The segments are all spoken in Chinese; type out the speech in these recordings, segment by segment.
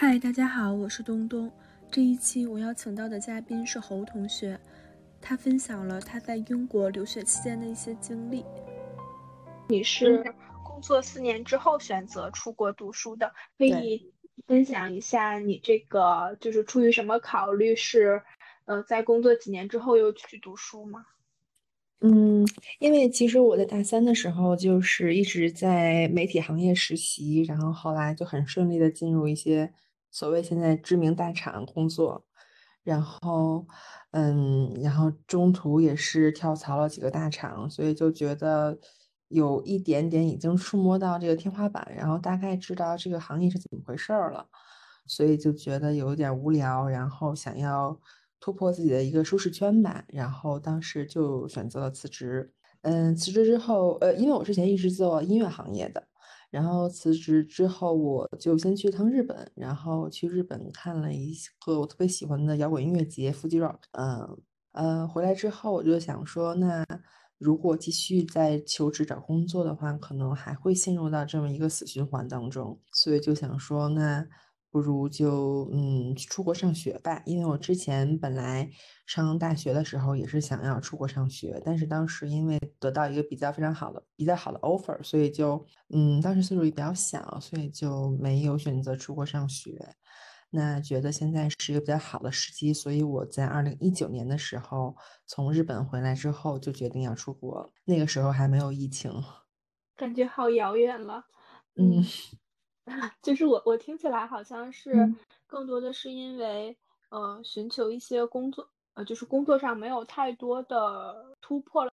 嗨，大家好，我是东东。这一期我邀请到的嘉宾是侯同学，他分享了他在英国留学期间的一些经历。你是工作四年之后选择出国读书的，可以分享一下你这个就是出于什么考虑是，呃，在工作几年之后又去读书吗？嗯，因为其实我在大三的时候就是一直在媒体行业实习，然后后来就很顺利的进入一些所谓现在知名大厂工作，然后嗯，然后中途也是跳槽了几个大厂，所以就觉得有一点点已经触摸到这个天花板，然后大概知道这个行业是怎么回事儿了，所以就觉得有点无聊，然后想要。突破自己的一个舒适圈吧，然后当时就选择了辞职。嗯，辞职之后，呃，因为我之前一直做音乐行业的，然后辞职之后，我就先去趟日本，然后去日本看了一个我特别喜欢的摇滚音乐节 Fuji Rock。嗯，呃，回来之后我就想说，那如果继续在求职找工作的话，可能还会陷入到这么一个死循环当中，所以就想说，那。不如就嗯出国上学吧，因为我之前本来上大学的时候也是想要出国上学，但是当时因为得到一个比较非常好的、比较好的 offer，所以就嗯当时岁数也比较小，所以就没有选择出国上学。那觉得现在是一个比较好的时机，所以我在二零一九年的时候从日本回来之后就决定要出国。那个时候还没有疫情，感觉好遥远了。嗯。就是我，我听起来好像是更多的是因为，呃，寻求一些工作，呃，就是工作上没有太多的突破了。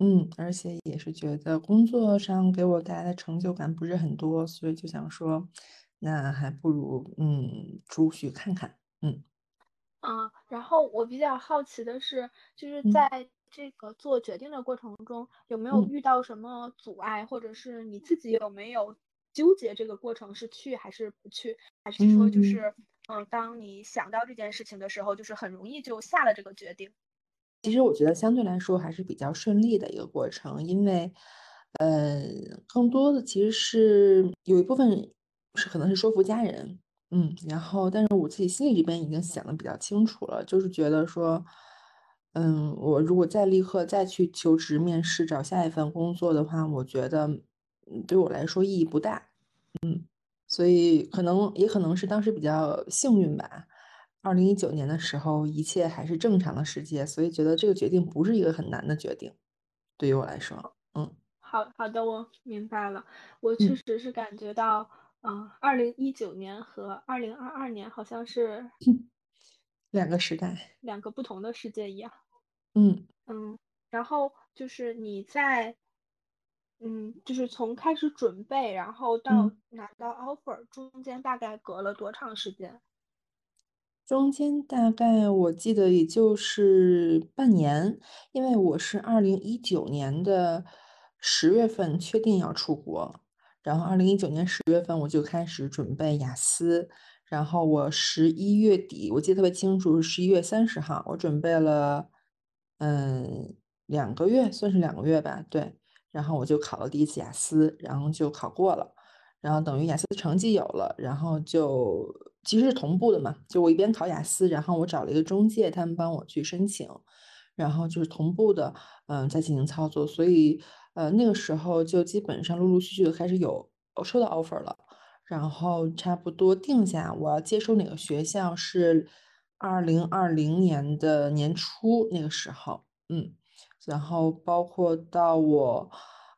嗯，而且也是觉得工作上给我带来的成就感不是很多，所以就想说，那还不如嗯出去看看。嗯，嗯，然后我比较好奇的是，就是在这个做决定的过程中，有没有遇到什么阻碍，或者是你自己有没有？纠结这个过程是去还是不去，还是说就是，嗯，当你想到这件事情的时候，就是很容易就下了这个决定。其实我觉得相对来说还是比较顺利的一个过程，因为，呃，更多的其实是有一部分是可能是说服家人，嗯，然后但是我自己心里这边已经想的比较清楚了，就是觉得说，嗯，我如果再立刻再去求职面试找下一份工作的话，我觉得。嗯，对我来说意义不大，嗯，所以可能也可能是当时比较幸运吧。二零一九年的时候，一切还是正常的世界，所以觉得这个决定不是一个很难的决定，对于我来说，嗯，好好的，我明白了。我确实是感觉到，嗯，二零一九年和二零二二年好像是两个时代，两个不同的世界一样。嗯嗯，然后就是你在。嗯，就是从开始准备，然后到拿到 offer 中间大概隔了多长时间？中间大概我记得也就是半年，因为我是二零一九年的十月份确定要出国，然后二零一九年十月份我就开始准备雅思，然后我十一月底我记得特别清楚，是十一月三十号，我准备了嗯两个月，算是两个月吧，对。然后我就考了第一次雅思，然后就考过了，然后等于雅思成绩有了，然后就其实是同步的嘛，就我一边考雅思，然后我找了一个中介，他们帮我去申请，然后就是同步的，嗯，在进行操作，所以呃那个时候就基本上陆陆续续的开始有收到 offer 了，然后差不多定下我要接收哪个学校是二零二零年的年初那个时候，嗯。然后包括到我，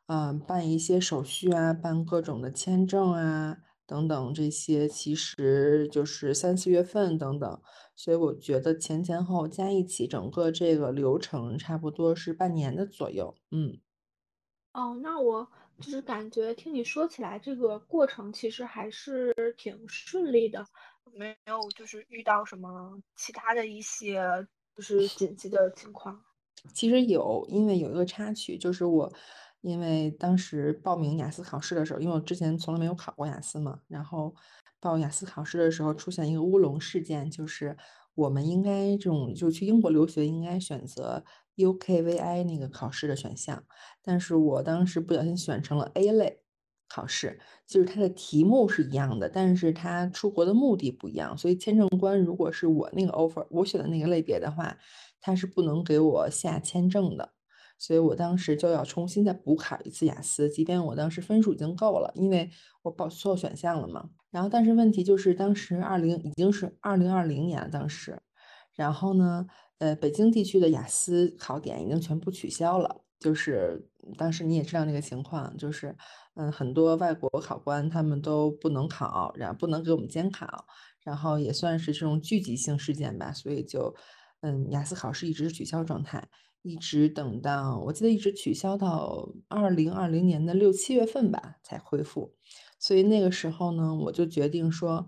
嗯，办一些手续啊，办各种的签证啊，等等这些，其实就是三四月份等等，所以我觉得前前后加一起，整个这个流程差不多是半年的左右。嗯，哦，那我就是感觉听你说起来，这个过程其实还是挺顺利的，没有就是遇到什么其他的一些就是紧急的情况。其实有，因为有一个插曲，就是我因为当时报名雅思考试的时候，因为我之前从来没有考过雅思嘛，然后报雅思考试的时候出现一个乌龙事件，就是我们应该这种就去英国留学应该选择 UKVI 那个考试的选项，但是我当时不小心选成了 A 类。考试，就是它的题目是一样的，但是它出国的目的不一样，所以签证官如果是我那个 offer，我选的那个类别的话，他是不能给我下签证的。所以我当时就要重新再补考一次雅思，即便我当时分数已经够了，因为我报错选项了嘛。然后，但是问题就是当时二零已经是二零二零年了，当时，然后呢，呃，北京地区的雅思考点已经全部取消了，就是当时你也知道那个情况，就是嗯，很多外国考官他们都不能考，然后不能给我们监考，然后也算是这种聚集性事件吧，所以就嗯，雅思考试一直是取消状态。一直等到我记得一直取消到二零二零年的六七月份吧才恢复，所以那个时候呢，我就决定说，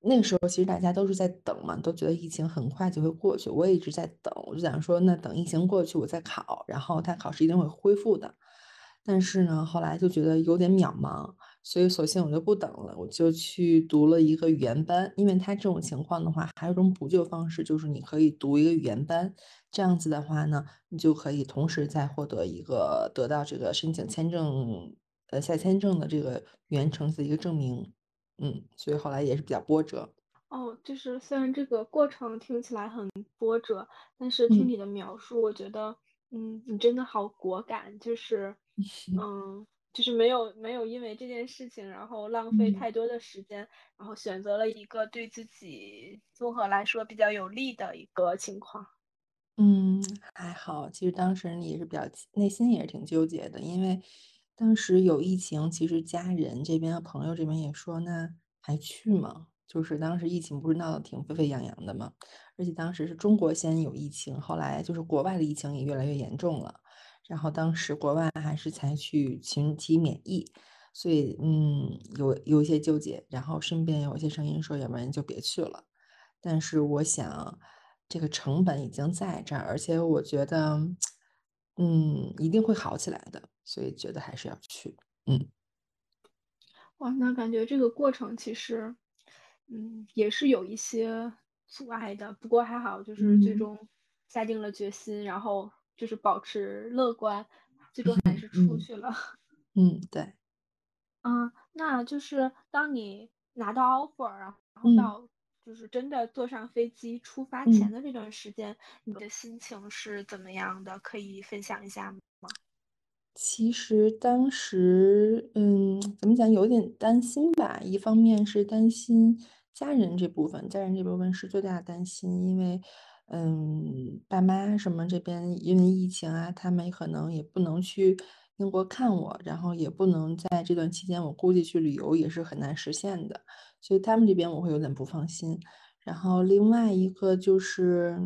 那个时候其实大家都是在等嘛，都觉得疫情很快就会过去，我也一直在等，我就想说，那等疫情过去我再考，然后他考试一定会恢复的。但是呢，后来就觉得有点渺茫，所以索性我就不等了，我就去读了一个语言班。因为他这种情况的话，还有一种补救方式，就是你可以读一个语言班，这样子的话呢，你就可以同时再获得一个得到这个申请签证呃下签证的这个语言成绩的一个证明。嗯，所以后来也是比较波折。哦，就是虽然这个过程听起来很波折，但是听你的描述，我觉得。嗯，你真的好果敢，就是，嗯，就是没有没有因为这件事情，然后浪费太多的时间，然后选择了一个对自己综合来说比较有利的一个情况。嗯，还好，其实当时你也是比较内心也是挺纠结的，因为当时有疫情，其实家人这边和朋友这边也说，那还去吗？就是当时疫情不是闹得挺沸沸扬扬的嘛，而且当时是中国先有疫情，后来就是国外的疫情也越来越严重了，然后当时国外还是采取群体免疫，所以嗯有有一些纠结，然后身边有一些声音说，要不然就别去了。但是我想这个成本已经在这儿，而且我觉得嗯一定会好起来的，所以觉得还是要去。嗯，哇，那感觉这个过程其实。嗯，也是有一些阻碍的，不过还好，就是最终下定了决心，然后就是保持乐观，最终还是出去了。嗯，对。嗯，那就是当你拿到 offer，然后到就是真的坐上飞机出发前的这段时间，你的心情是怎么样的？可以分享一下吗？其实当时，嗯，怎么讲，有点担心吧。一方面是担心。家人这部分，家人这部分是最大的担心，因为，嗯，爸妈什么这边因为疫情啊，他们可能也不能去英国看我，然后也不能在这段期间，我估计去旅游也是很难实现的，所以他们这边我会有点不放心。然后另外一个就是，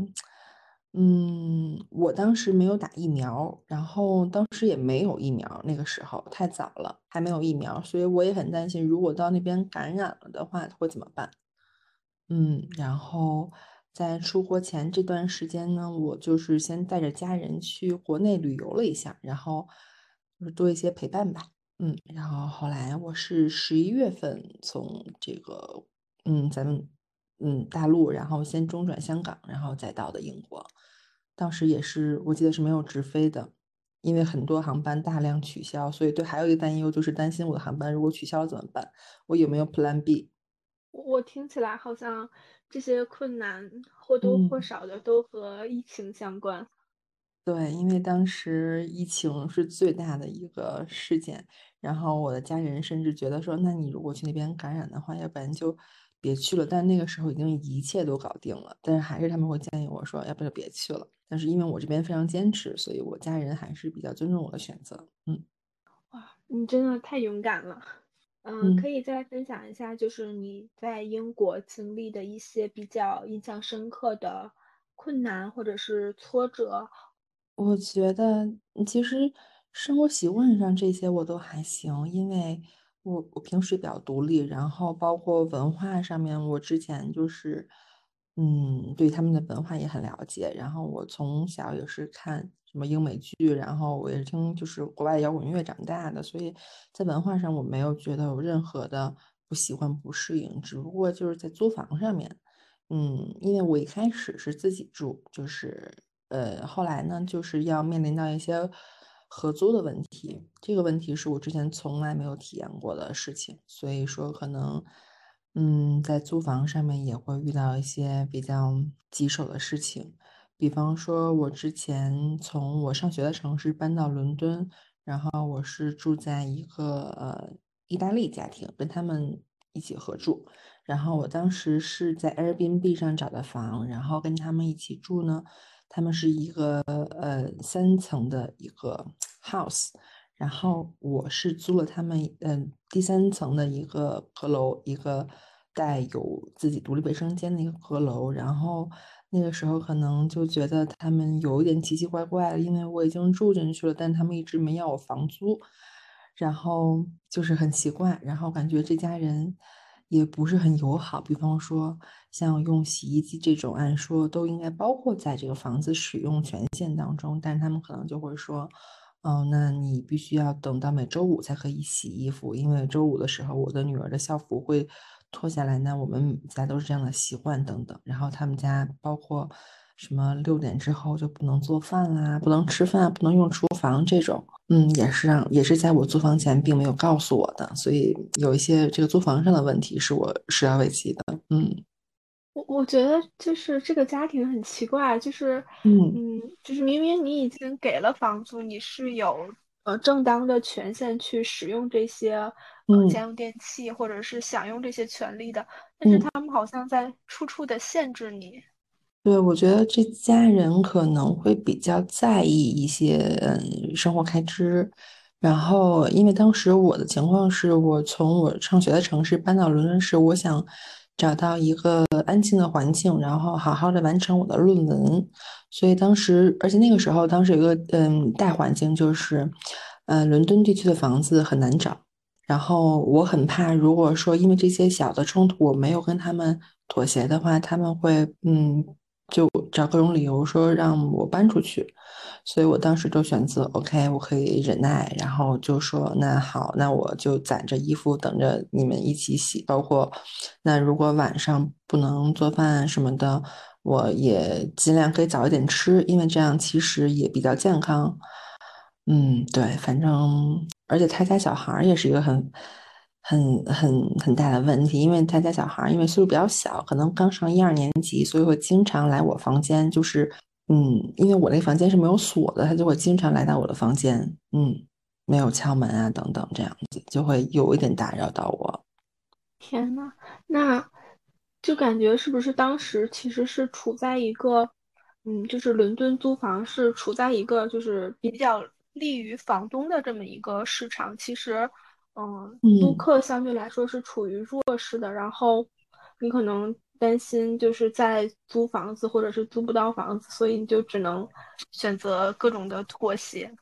嗯，我当时没有打疫苗，然后当时也没有疫苗，那个时候太早了，还没有疫苗，所以我也很担心，如果到那边感染了的话会怎么办？嗯，然后在出国前这段时间呢，我就是先带着家人去国内旅游了一下，然后就是多一些陪伴吧。嗯，然后后来我是十一月份从这个嗯咱们嗯大陆，然后先中转香港，然后再到的英国。当时也是我记得是没有直飞的，因为很多航班大量取消，所以对还有一个担忧就是担心我的航班如果取消了怎么办？我有没有 Plan B？我听起来好像这些困难或多或少的都和疫情相关。对，因为当时疫情是最大的一个事件，然后我的家人甚至觉得说，那你如果去那边感染的话，要不然就别去了。但那个时候已经一切都搞定了，但是还是他们会建议我说，要不就别去了。但是因为我这边非常坚持，所以我家人还是比较尊重我的选择。嗯，哇，你真的太勇敢了。嗯，可以再分享一下，就是你在英国经历的一些比较印象深刻的困难或者是挫折。我觉得其实生活习惯上这些我都还行，因为我我平时比较独立，然后包括文化上面，我之前就是。嗯，对他们的文化也很了解。然后我从小也是看什么英美剧，然后我也是听就是国外摇滚乐长大的，所以在文化上我没有觉得有任何的不喜欢、不适应。只不过就是在租房上面，嗯，因为我一开始是自己住，就是呃，后来呢就是要面临到一些合租的问题。这个问题是我之前从来没有体验过的事情，所以说可能，嗯，在租房上面也会遇到一些比较棘手的事情。比方说，我之前从我上学的城市搬到伦敦，然后我是住在一个呃意大利家庭，跟他们一起合住。然后我当时是在 Airbnb 上找的房，然后跟他们一起住呢。他们是一个呃三层的一个 house，然后我是租了他们嗯第三层的一个阁楼，一个带有自己独立卫生间的一个阁楼。然后那个时候可能就觉得他们有一点奇奇怪怪的，因为我已经住进去了，但他们一直没要我房租，然后就是很奇怪，然后感觉这家人。也不是很友好，比方说像用洗衣机这种，按说都应该包括在这个房子使用权限当中，但是他们可能就会说，哦，那你必须要等到每周五才可以洗衣服，因为周五的时候我的女儿的校服会脱下来，那我们家都是这样的习惯等等。然后他们家包括什么六点之后就不能做饭啦，不能吃饭，不能用厨房这种。嗯，也是让，也是在我租房前并没有告诉我的，所以有一些这个租房上的问题是我始料未及的。嗯，我我觉得就是这个家庭很奇怪，就是嗯嗯，就是明明你已经给了房租，你是有呃正当的权限去使用这些呃家用电器或者是享用这些权利的，但是他们好像在处处的限制你。对，我觉得这家人可能会比较在意一些嗯生活开支，然后因为当时我的情况是我从我上学的城市搬到伦敦市，我想找到一个安静的环境，然后好好的完成我的论文，所以当时，而且那个时候，当时有个嗯大环境就是，嗯伦敦地区的房子很难找，然后我很怕，如果说因为这些小的冲突我没有跟他们妥协的话，他们会嗯。就找各种理由说让我搬出去，所以我当时就选择 OK，我可以忍耐，然后就说那好，那我就攒着衣服等着你们一起洗。包括那如果晚上不能做饭什么的，我也尽量可以早一点吃，因为这样其实也比较健康。嗯，对，反正而且他家小孩也是一个很。很很很大的问题，因为他家小孩因为岁数比较小，可能刚上一二年级，所以会经常来我房间。就是，嗯，因为我那房间是没有锁的，他就会经常来到我的房间，嗯，没有敲门啊等等这样子，就会有一点打扰到我。天呐，那就感觉是不是当时其实是处在一个，嗯，就是伦敦租房是处在一个就是比较利于房东的这么一个市场，其实。嗯，租客相对来说是处于弱势的，然后你可能担心就是在租房子或者是租不到房子，所以你就只能选择各种的妥协。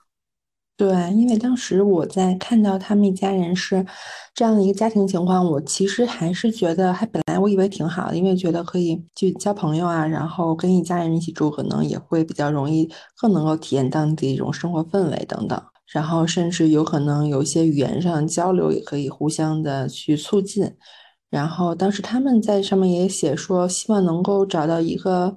对，因为当时我在看到他们一家人是这样的一个家庭情况，我其实还是觉得，还本来我以为挺好的，因为觉得可以去交朋友啊，然后跟一家人一起住，可能也会比较容易，更能够体验当地一种生活氛围等等。然后甚至有可能有一些语言上交流也可以互相的去促进。然后当时他们在上面也写说，希望能够找到一个，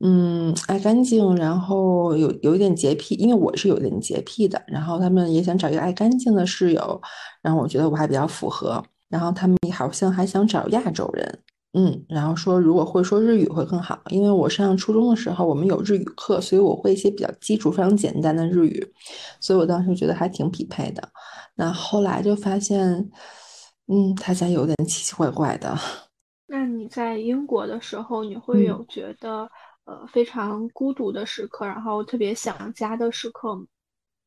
嗯，爱干净，然后有有一点洁癖，因为我是有点洁癖的。然后他们也想找一个爱干净的室友。然后我觉得我还比较符合。然后他们好像还想找亚洲人。嗯，然后说如果会说日语会更好，因为我上初中的时候我们有日语课，所以我会一些比较基础、非常简单的日语，所以我当时觉得还挺匹配的。那后来就发现，嗯，他家有点奇奇怪怪的。那你在英国的时候，你会有觉得呃非常孤独的时刻，然后特别想家的时刻吗？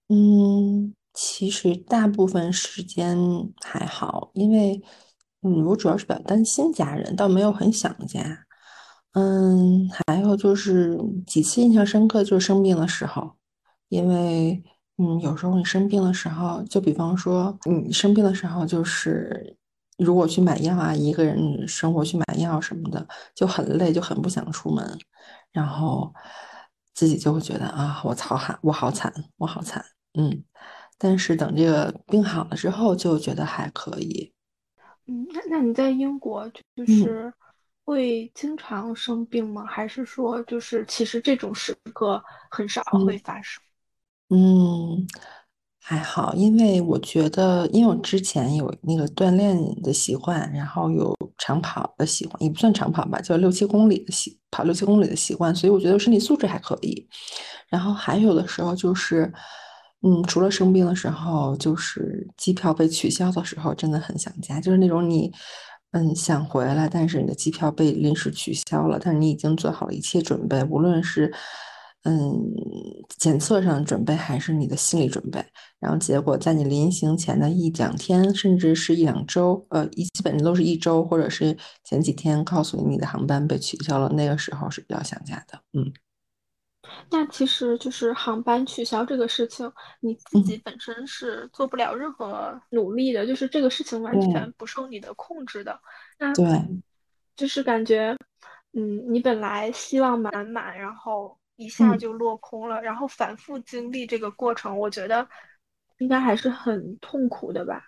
嗯，其实大部分时间还好，因为。嗯，我主要是比较担心家人，倒没有很想家。嗯，还有就是几次印象深刻，就是生病的时候，因为嗯，有时候你生病的时候，就比方说你生病的时候，就是如果去买药啊，一个人生活去买药什么的，就很累，就很不想出门，然后自己就会觉得啊，我好惨，我好惨，我好惨。嗯，但是等这个病好了之后，就觉得还可以。嗯，那那你在英国就是会经常生病吗？还是说就是其实这种时刻很少会发生？嗯，还好，因为我觉得，因为我之前有那个锻炼的习惯，然后有长跑的习惯，也不算长跑吧，就六七公里的习跑六七公里的习惯，所以我觉得身体素质还可以。然后还有的时候就是，嗯，除了生病的时候，就是机票被取消的时候，真的很想家，就是那种你，嗯，想回来，但是你的机票被临时取消了，但是你已经做好了一切准备，无论是。嗯，检测上准备还是你的心理准备，然后结果在你临行前的一两天，甚至是一两周，呃，一基本上都是一周，或者是前几天告诉你你的航班被取消了，那个时候是比较想家的。嗯，那其实就是航班取消这个事情，你自己本身是做不了任何努力的，就是这个事情完全不受你的控制的。那对，就是感觉，嗯，你本来希望满满，然后。一下就落空了，然后反复经历这个过程，我觉得应该还是很痛苦的吧。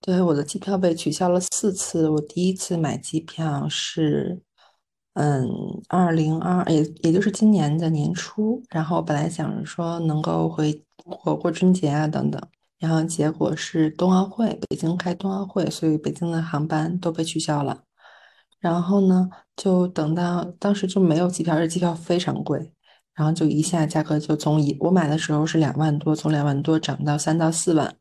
对，我的机票被取消了四次。我第一次买机票是，嗯，二零二，也也就是今年的年初。然后本来想着说能够回国过春节啊等等，然后结果是冬奥会，北京开冬奥会，所以北京的航班都被取消了。然后呢，就等到当时就没有机票，这机票非常贵。然后就一下价格就从一我买的时候是两万多，从两万多涨到三到四万，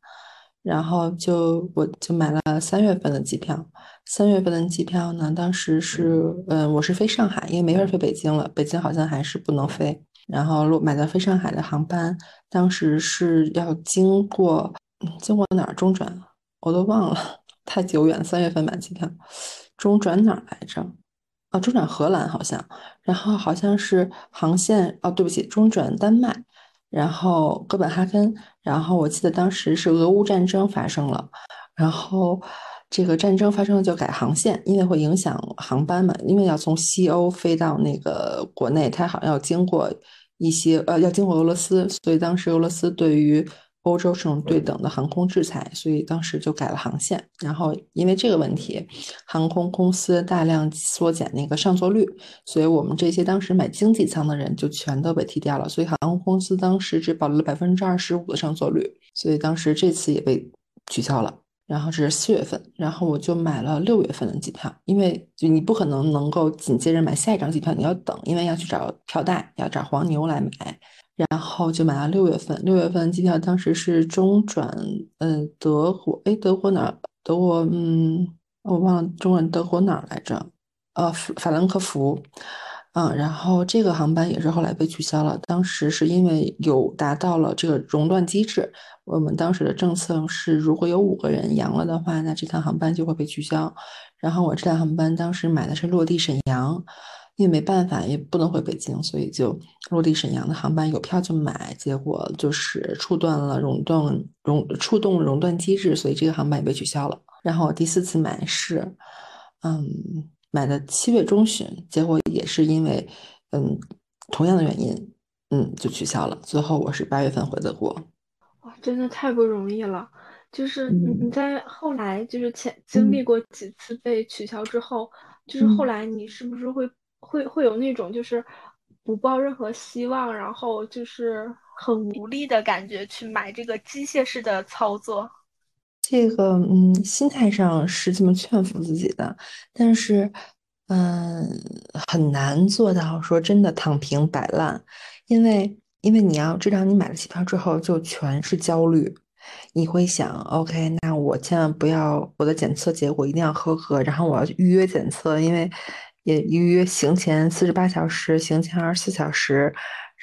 然后就我就买了三月份的机票。三月份的机票呢，当时是嗯，我是飞上海，因为没法飞北京了，北京好像还是不能飞。然后买的飞上海的航班，当时是要经过经过哪儿中转，我都忘了，太久远。三月份买机票，中转哪儿来着？哦，中转荷兰好像，然后好像是航线哦，对不起，中转丹麦，然后哥本哈根，然后我记得当时是俄乌战争发生了，然后这个战争发生了就改航线，因为会影响航班嘛，因为要从西欧飞到那个国内，它好像要经过一些呃，要经过俄罗斯，所以当时俄罗斯对于。欧洲这种对等的航空制裁，所以当时就改了航线。然后因为这个问题，航空公司大量缩减那个上座率，所以我们这些当时买经济舱的人就全都被踢掉了。所以航空公司当时只保留了百分之二十五的上座率，所以当时这次也被取消了。然后这是四月份，然后我就买了六月份的机票，因为就你不可能能够紧接着买下一张机票，你要等，因为要去找票代，要找黄牛来买。然后就买了六月份，六月份机票当时是中转，嗯，德国，哎，德国哪儿？德国，嗯，我忘了中转德国哪儿来着？呃，法兰克福，嗯，然后这个航班也是后来被取消了。当时是因为有达到了这个熔断机制，我们当时的政策是，如果有五个人阳了的话，那这趟航班就会被取消。然后我这趟航班当时买的是落地沈阳。因为没办法，也不能回北京，所以就落地沈阳的航班有票就买，结果就是触断了熔断熔触动熔断机制，所以这个航班也被取消了。然后第四次买是，嗯，买的七月中旬，结果也是因为嗯同样的原因，嗯就取消了。最后我是八月份回的国。哇，真的太不容易了！就是你你在后来就是前经历过几次被取消之后，就是后来你是不是会？会会有那种就是不抱任何希望，然后就是很无力的感觉去买这个机械式的操作。这个嗯，心态上是这么劝服自己的，但是嗯，很难做到说真的躺平摆烂，因为因为你要知道，你买了机票之后就全是焦虑，你会想，OK，那我千万不要我的检测结果一定要合格，然后我要预约检测，因为。也预约行前四十八小时，行前二十四小时，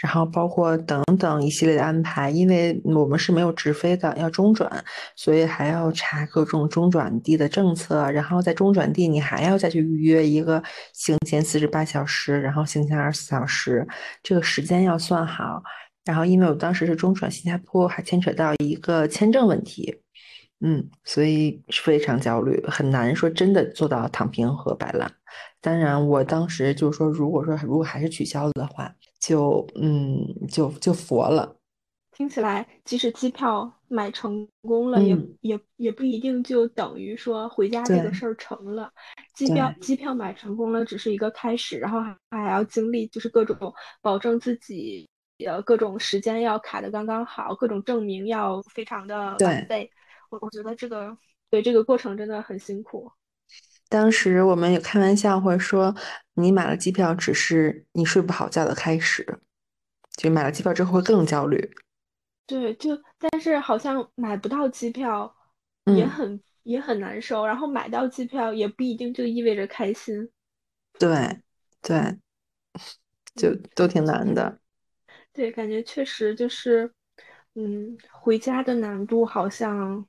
然后包括等等一系列的安排。因为我们是没有直飞的，要中转，所以还要查各种中转地的政策。然后在中转地，你还要再去预约一个行前四十八小时，然后行前二十四小时，这个时间要算好。然后因为我当时是中转新加坡，还牵扯到一个签证问题，嗯，所以非常焦虑，很难说真的做到躺平和摆烂。当然，我当时就是说，如果说如果还是取消了的话，就嗯，就就佛了。听起来，即使机票买成功了，也也也不一定就等于说回家这个事儿成了。机票机票买成功了，只是一个开始，然后还还要经历就是各种保证自己呃各种时间要卡的刚刚好，各种证明要非常的完备。我我觉得这个对这个过程真的很辛苦。当时我们也开玩笑或者说，你买了机票只是你睡不好觉的开始，就买了机票之后会更焦虑。对，就但是好像买不到机票也很也很难受，然后买到机票也不一定就意味着开心。对对，就都挺难的。对，感觉确实就是，嗯，回家的难度好像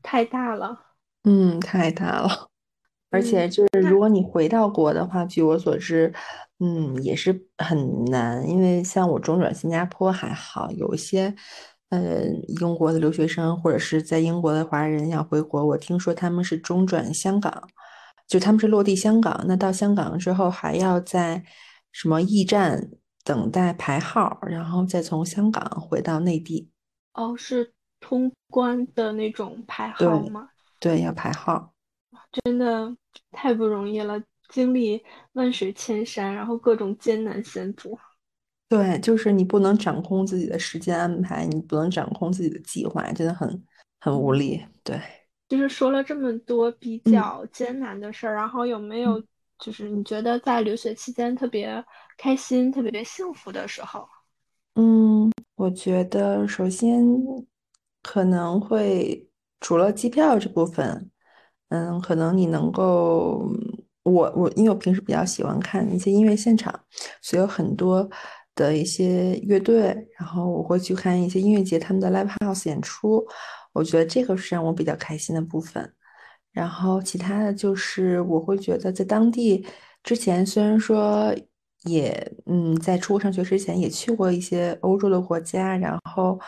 太大了。嗯，太大了。而且就是，如果你回到国的话，据我所知，嗯，也是很难。因为像我中转新加坡还好，有一些，呃，英国的留学生或者是在英国的华人要回国，我听说他们是中转香港，就他们是落地香港，那到香港之后还要在什么驿站等待排号，然后再从香港回到内地。哦，是通关的那种排号吗？对，要排号。真的太不容易了，经历万水千山，然后各种艰难险阻。对，就是你不能掌控自己的时间安排，你不能掌控自己的计划，真的很很无力。对，就是说了这么多比较艰难的事儿，然后有没有就是你觉得在留学期间特别开心、特别幸福的时候？嗯，我觉得首先可能会除了机票这部分。嗯，可能你能够，我我因为我平时比较喜欢看一些音乐现场，所以有很多的一些乐队，然后我会去看一些音乐节他们的 live house 演出，我觉得这个是让我比较开心的部分。然后其他的就是我会觉得在当地之前虽然说也嗯在出国上学之前也去过一些欧洲的国家，然后。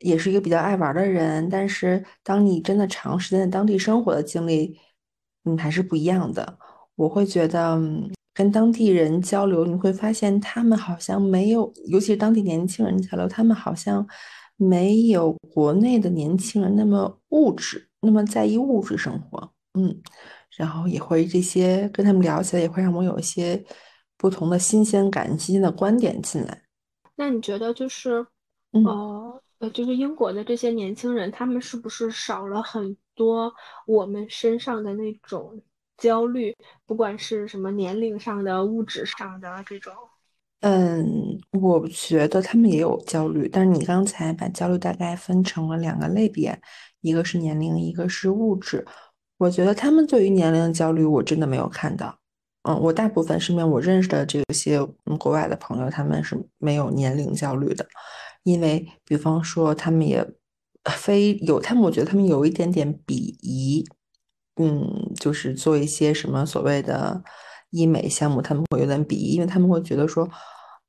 也是一个比较爱玩的人，但是当你真的长时间在当地生活的经历，嗯，还是不一样的。我会觉得跟当地人交流，你会发现他们好像没有，尤其是当地年轻人交流，他们好像没有国内的年轻人那么物质，那么在意物质生活。嗯，然后也会这些跟他们聊起来，也会让我有一些不同的新鲜感、新鲜的观点进来。那你觉得就是，呃？呃就是英国的这些年轻人，他们是不是少了很多我们身上的那种焦虑？不管是什么年龄上的、物质上的这种。嗯，我觉得他们也有焦虑，但是你刚才把焦虑大概分成了两个类别，一个是年龄，一个是物质。我觉得他们对于年龄的焦虑，我真的没有看到。嗯，我大部分身边我认识的这些国外的朋友，他们是没有年龄焦虑的。因为，比方说，他们也非有他们，我觉得他们有一点点鄙夷，嗯，就是做一些什么所谓的医美项目，他们会有点鄙夷，因为他们会觉得说，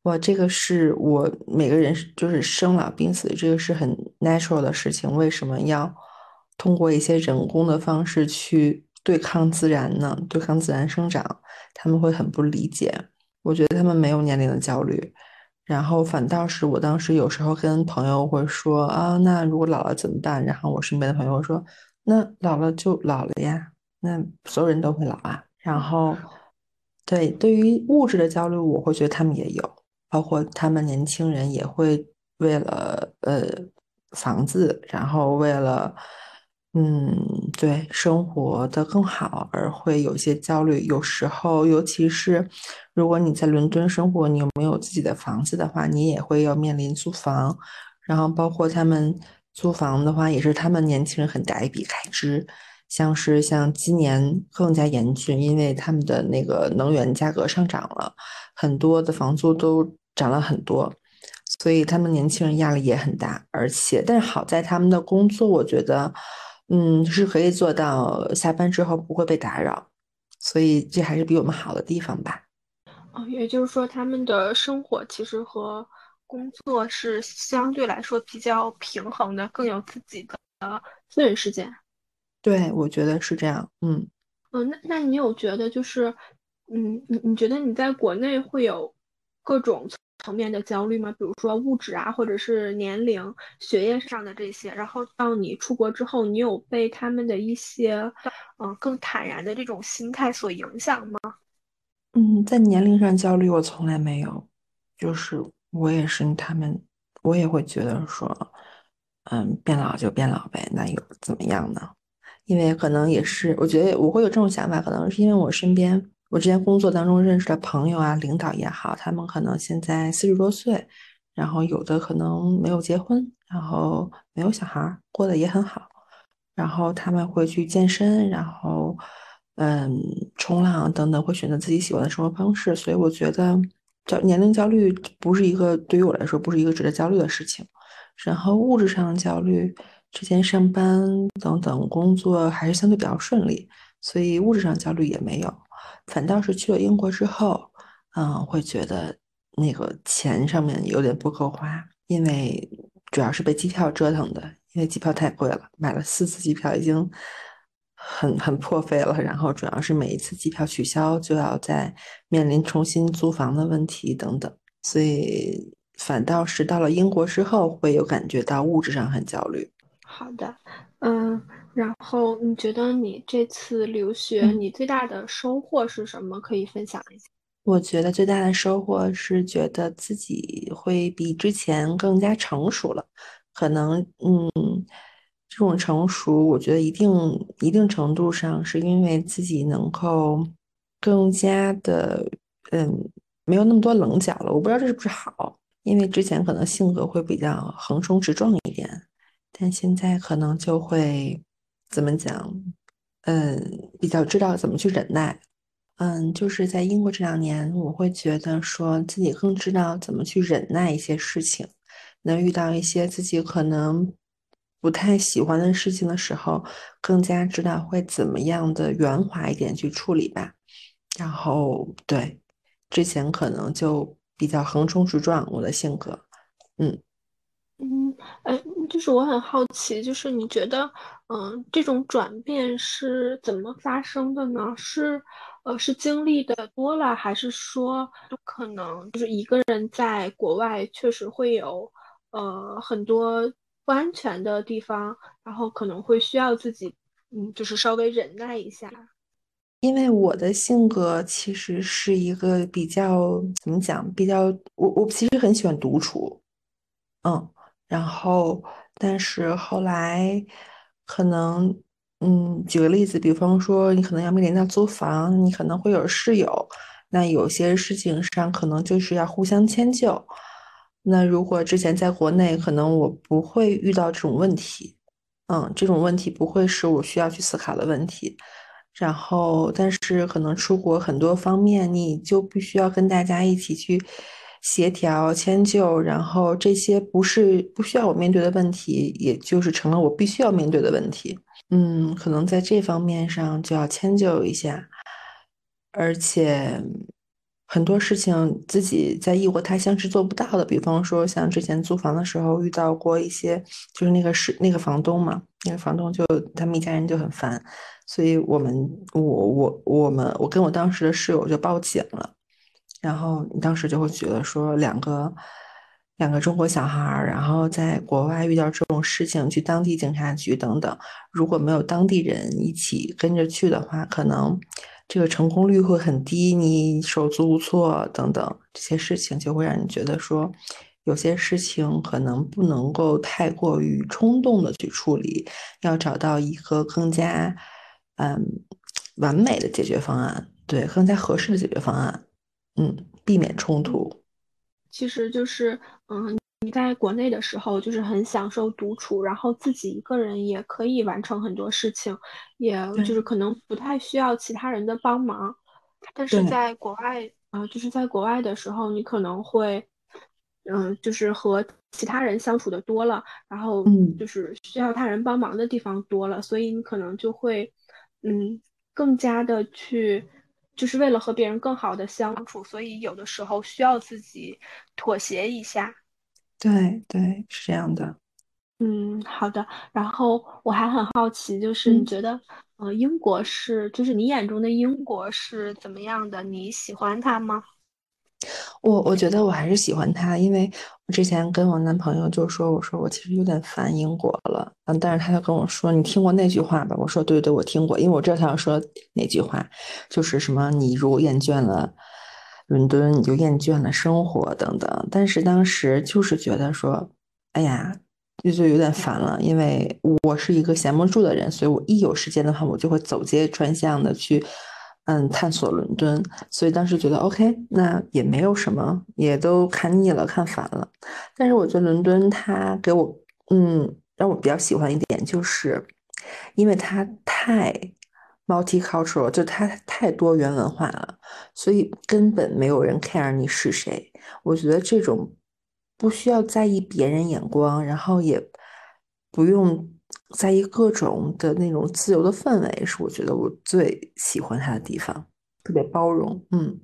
哇，这个是我每个人就是生老病死，这个是很 natural 的事情，为什么要通过一些人工的方式去对抗自然呢？对抗自然生长，他们会很不理解。我觉得他们没有年龄的焦虑。然后反倒是我当时有时候跟朋友会说啊，那如果老了怎么办？然后我身边的朋友说，那老了就老了呀，那所有人都会老啊。然后，对，对于物质的焦虑，我会觉得他们也有，包括他们年轻人也会为了呃房子，然后为了。嗯，对，生活的更好而会有些焦虑。有时候，尤其是如果你在伦敦生活，你有没有自己的房子的话，你也会要面临租房。然后，包括他们租房的话，也是他们年轻人很大一笔开支。像是像今年更加严峻，因为他们的那个能源价格上涨了，很多的房租都涨了很多，所以他们年轻人压力也很大。而且，但是好在他们的工作，我觉得。嗯，是可以做到下班之后不会被打扰，所以这还是比我们好的地方吧。哦，也就是说，他们的生活其实和工作是相对来说比较平衡的，更有自己的私人时间。对，我觉得是这样。嗯嗯，那那你有觉得就是，嗯，你你觉得你在国内会有各种？层面的焦虑吗？比如说物质啊，或者是年龄、学业上的这些。然后到你出国之后，你有被他们的一些，嗯，更坦然的这种心态所影响吗？嗯，在年龄上焦虑，我从来没有。就是我也是他们，我也会觉得说，嗯，变老就变老呗，那又怎么样呢？因为可能也是，我觉得我会有这种想法，可能是因为我身边，我之前工作当中认识的朋友啊、领导也好，他们可能现在四十多岁，然后有的可能没有结婚，然后没有小孩，过得也很好，然后他们会去健身，然后嗯，冲浪等等，会选择自己喜欢的生活方式，所以我觉得焦年龄焦虑不是一个对于我来说不是一个值得焦虑的事情，然后物质上的焦虑。之前上班等等工作还是相对比较顺利，所以物质上焦虑也没有。反倒是去了英国之后，嗯，会觉得那个钱上面有点不够花，因为主要是被机票折腾的，因为机票太贵了，买了四次机票已经很很破费了。然后主要是每一次机票取消，就要再面临重新租房的问题等等，所以反倒是到了英国之后，会有感觉到物质上很焦虑。好的，嗯，然后你觉得你这次留学，你最大的收获是什么？可以分享一下。我觉得最大的收获是觉得自己会比之前更加成熟了。可能，嗯，这种成熟，我觉得一定一定程度上是因为自己能够更加的，嗯，没有那么多棱角了。我不知道这是不是好，因为之前可能性格会比较横冲直撞一点。但现在可能就会怎么讲？嗯，比较知道怎么去忍耐。嗯，就是在英国这两年，我会觉得说自己更知道怎么去忍耐一些事情。那遇到一些自己可能不太喜欢的事情的时候，更加知道会怎么样的圆滑一点去处理吧。然后，对，之前可能就比较横冲直撞，我的性格，嗯。嗯，哎，就是我很好奇，就是你觉得，嗯，这种转变是怎么发生的呢？是，呃，是经历的多了，还是说，可能就是一个人在国外确实会有，呃，很多不安全的地方，然后可能会需要自己，嗯，就是稍微忍耐一下。因为我的性格其实是一个比较怎么讲，比较我我其实很喜欢独处，嗯。然后，但是后来，可能，嗯，举个例子，比方说，你可能要面临到租房，你可能会有室友，那有些事情上可能就是要互相迁就。那如果之前在国内，可能我不会遇到这种问题，嗯，这种问题不会是我需要去思考的问题。然后，但是可能出国很多方面，你就必须要跟大家一起去。协调迁就，然后这些不是不需要我面对的问题，也就是成了我必须要面对的问题。嗯，可能在这方面上就要迁就一下，而且很多事情自己在异国他乡是做不到的。比方说，像之前租房的时候遇到过一些，就是那个是那个房东嘛，那个房东就他们一家人就很烦，所以我们我我我们我跟我当时的室友就报警了。然后你当时就会觉得说，两个两个中国小孩儿，然后在国外遇到这种事情，去当地警察局等等，如果没有当地人一起跟着去的话，可能这个成功率会很低，你手足无措等等这些事情，就会让你觉得说，有些事情可能不能够太过于冲动的去处理，要找到一个更加嗯完美的解决方案，对，更加合适的解决方案。嗯，避免冲突，其实就是，嗯，你在国内的时候就是很享受独处，然后自己一个人也可以完成很多事情，也就是可能不太需要其他人的帮忙。但是在国外，啊，就是在国外的时候，你可能会，嗯，就是和其他人相处的多了，然后就是需要他人帮忙的地方多了，所以你可能就会，嗯，更加的去。就是为了和别人更好的相处，所以有的时候需要自己妥协一下。对对，是这样的。嗯，好的。然后我还很好奇，就是你觉得，呃，英国是，就是你眼中的英国是怎么样的？你喜欢它吗？我我觉得我还是喜欢他，因为我之前跟我男朋友就说，我说我其实有点烦英国了，嗯，但是他就跟我说，你听过那句话吧？我说对对，我听过，因为我知道他要说哪句话，就是什么你如果厌倦了伦敦，你就厌倦了生活等等。但是当时就是觉得说，哎呀，就就有点烦了，因为我是一个闲不住的人，所以我一有时间的话，我就会走街串巷的去，嗯，探索伦敦。所以当时觉得 OK，那也没有什么，也都看腻了，看烦了。但是我觉得伦敦它给我，嗯，让我比较喜欢一点，就是因为它太。multicultural 就它太多元文化了，所以根本没有人 care 你是谁。我觉得这种不需要在意别人眼光，然后也不用在意各种的那种自由的氛围，是我觉得我最喜欢他的地方，特别包容。嗯，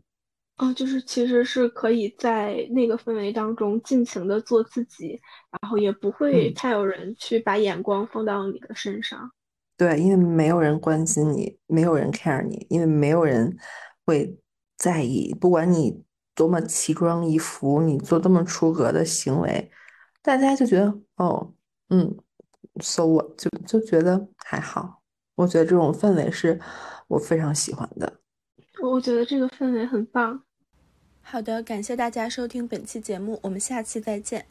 哦，就是其实是可以在那个氛围当中尽情的做自己，然后也不会太有人去把眼光放到你的身上。对，因为没有人关心你，没有人 care 你，因为没有人会在意，不管你多么奇装异服，你做多么出格的行为，大家就觉得哦，嗯，so 我就就觉得还好。我觉得这种氛围是我非常喜欢的。我觉得这个氛围很棒。好的，感谢大家收听本期节目，我们下期再见。